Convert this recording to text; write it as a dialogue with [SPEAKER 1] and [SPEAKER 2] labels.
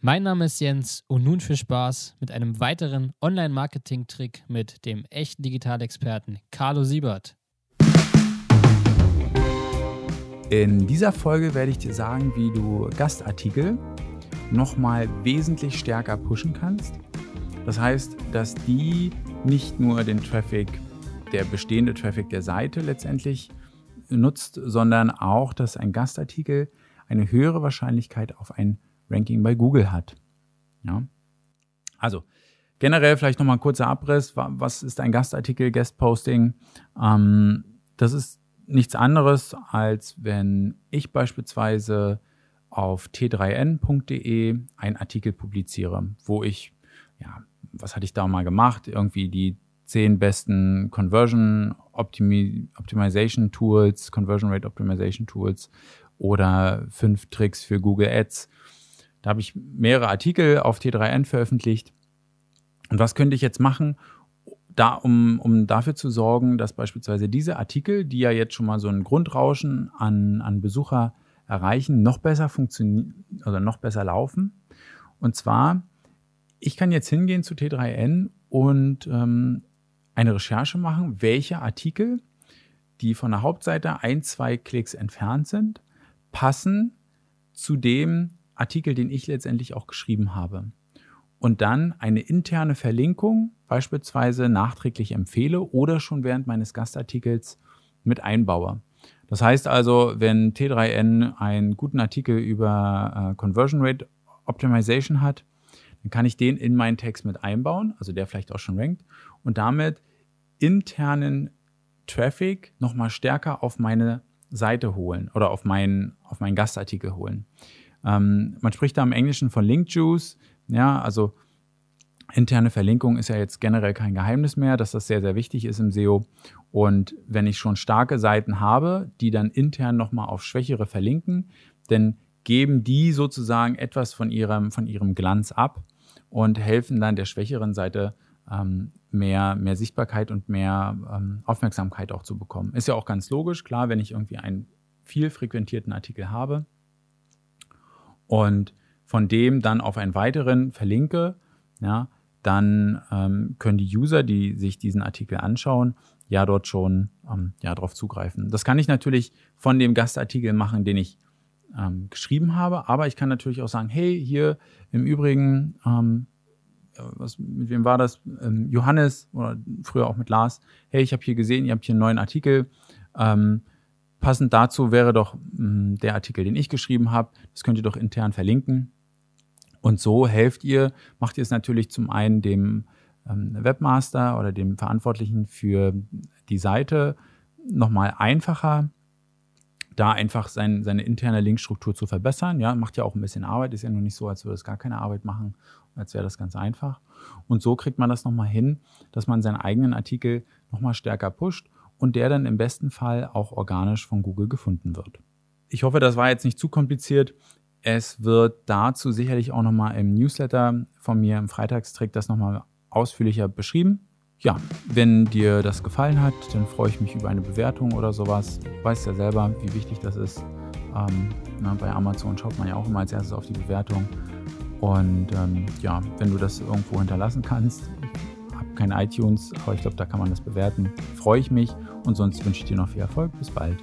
[SPEAKER 1] Mein Name ist Jens und nun für Spaß mit einem weiteren Online-Marketing-Trick mit dem echten Digitalexperten Carlo Siebert.
[SPEAKER 2] In dieser Folge werde ich dir sagen, wie du Gastartikel nochmal wesentlich stärker pushen kannst. Das heißt, dass die nicht nur den Traffic, der bestehende Traffic der Seite letztendlich nutzt, sondern auch, dass ein Gastartikel eine höhere Wahrscheinlichkeit auf ein Ranking bei Google hat. Ja. Also generell vielleicht nochmal ein kurzer Abriss. Was ist ein Gastartikel, Guest-Posting? Ähm, das ist nichts anderes, als wenn ich beispielsweise auf t3n.de einen Artikel publiziere, wo ich, ja, was hatte ich da mal gemacht? Irgendwie die zehn besten Conversion Optimi Optimization Tools, Conversion Rate Optimization Tools oder fünf Tricks für Google Ads da habe ich mehrere Artikel auf T3N veröffentlicht. Und was könnte ich jetzt machen, da, um, um dafür zu sorgen, dass beispielsweise diese Artikel, die ja jetzt schon mal so ein Grundrauschen an, an Besucher erreichen, noch besser funktionieren oder noch besser laufen. Und zwar, ich kann jetzt hingehen zu T3N und ähm, eine Recherche machen, welche Artikel, die von der Hauptseite ein, zwei Klicks entfernt sind, passen zu dem Artikel, den ich letztendlich auch geschrieben habe. Und dann eine interne Verlinkung beispielsweise nachträglich empfehle oder schon während meines Gastartikels mit einbaue. Das heißt also, wenn T3N einen guten Artikel über äh, Conversion Rate Optimization hat, dann kann ich den in meinen Text mit einbauen, also der vielleicht auch schon rankt, und damit internen Traffic nochmal stärker auf meine Seite holen oder auf meinen, auf meinen Gastartikel holen. Ähm, man spricht da im Englischen von Link Juice. Ja, also interne Verlinkung ist ja jetzt generell kein Geheimnis mehr, dass das sehr, sehr wichtig ist im SEO. Und wenn ich schon starke Seiten habe, die dann intern nochmal auf schwächere verlinken, dann geben die sozusagen etwas von ihrem, von ihrem Glanz ab und helfen dann der schwächeren Seite ähm, mehr, mehr Sichtbarkeit und mehr ähm, Aufmerksamkeit auch zu bekommen. Ist ja auch ganz logisch, klar, wenn ich irgendwie einen viel frequentierten Artikel habe, und von dem dann auf einen weiteren verlinke, ja, dann ähm, können die User, die sich diesen Artikel anschauen, ja dort schon ähm, ja, darauf zugreifen. Das kann ich natürlich von dem Gastartikel machen, den ich ähm, geschrieben habe, aber ich kann natürlich auch sagen, hey, hier im Übrigen, ähm, was, mit wem war das? Ähm, Johannes oder früher auch mit Lars, hey, ich habe hier gesehen, ihr habt hier einen neuen Artikel. Ähm, Passend dazu wäre doch mh, hm, der Artikel, den ich geschrieben habe. Das könnt ihr doch intern verlinken. Und so helft ihr, macht ihr es natürlich zum einen dem ähm, Webmaster oder dem Verantwortlichen für die Seite nochmal einfacher, da einfach sein, seine interne Linkstruktur zu verbessern. Ja, macht ja auch ein bisschen Arbeit, ist ja nur nicht so, als würde es gar keine Arbeit machen, als wäre das ganz einfach. Und so kriegt man das nochmal hin, dass man seinen eigenen Artikel nochmal stärker pusht und der dann im besten Fall auch organisch von Google gefunden wird. Ich hoffe, das war jetzt nicht zu kompliziert. Es wird dazu sicherlich auch nochmal im Newsletter von mir im Freitagstrick das nochmal ausführlicher beschrieben. Ja, wenn dir das gefallen hat, dann freue ich mich über eine Bewertung oder sowas. Du weißt ja selber, wie wichtig das ist. Ähm, na, bei Amazon schaut man ja auch immer als erstes auf die Bewertung. Und ähm, ja, wenn du das irgendwo hinterlassen kannst, kein iTunes, aber ich glaube, da kann man das bewerten, freue ich mich. Und sonst wünsche ich dir noch viel Erfolg. Bis bald.